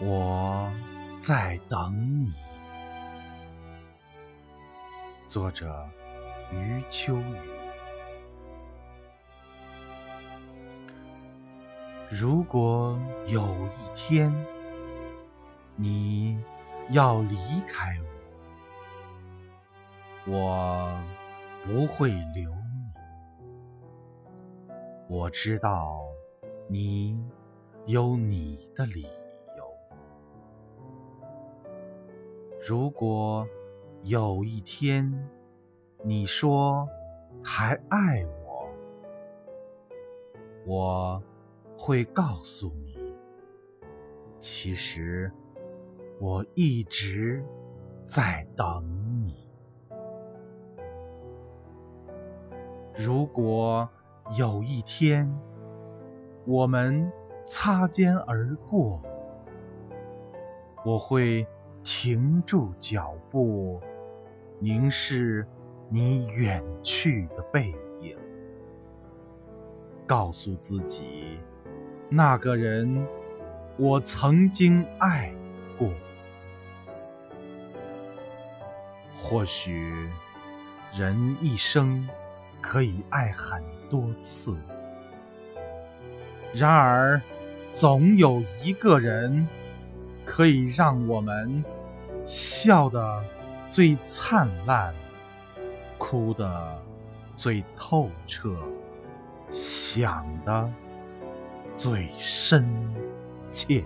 我在等你。作者：余秋雨。如果有一天你要离开我，我不会留你。我知道你有你的理如果有一天你说还爱我，我会告诉你，其实我一直在等你。如果有一天我们擦肩而过，我会停住脚步，凝视你远去的背影，告诉自己，那个人我曾经爱过。或许人一生可以爱很多次，然而总有一个人可以让我们笑得最灿烂，哭得最透彻，想的最深切。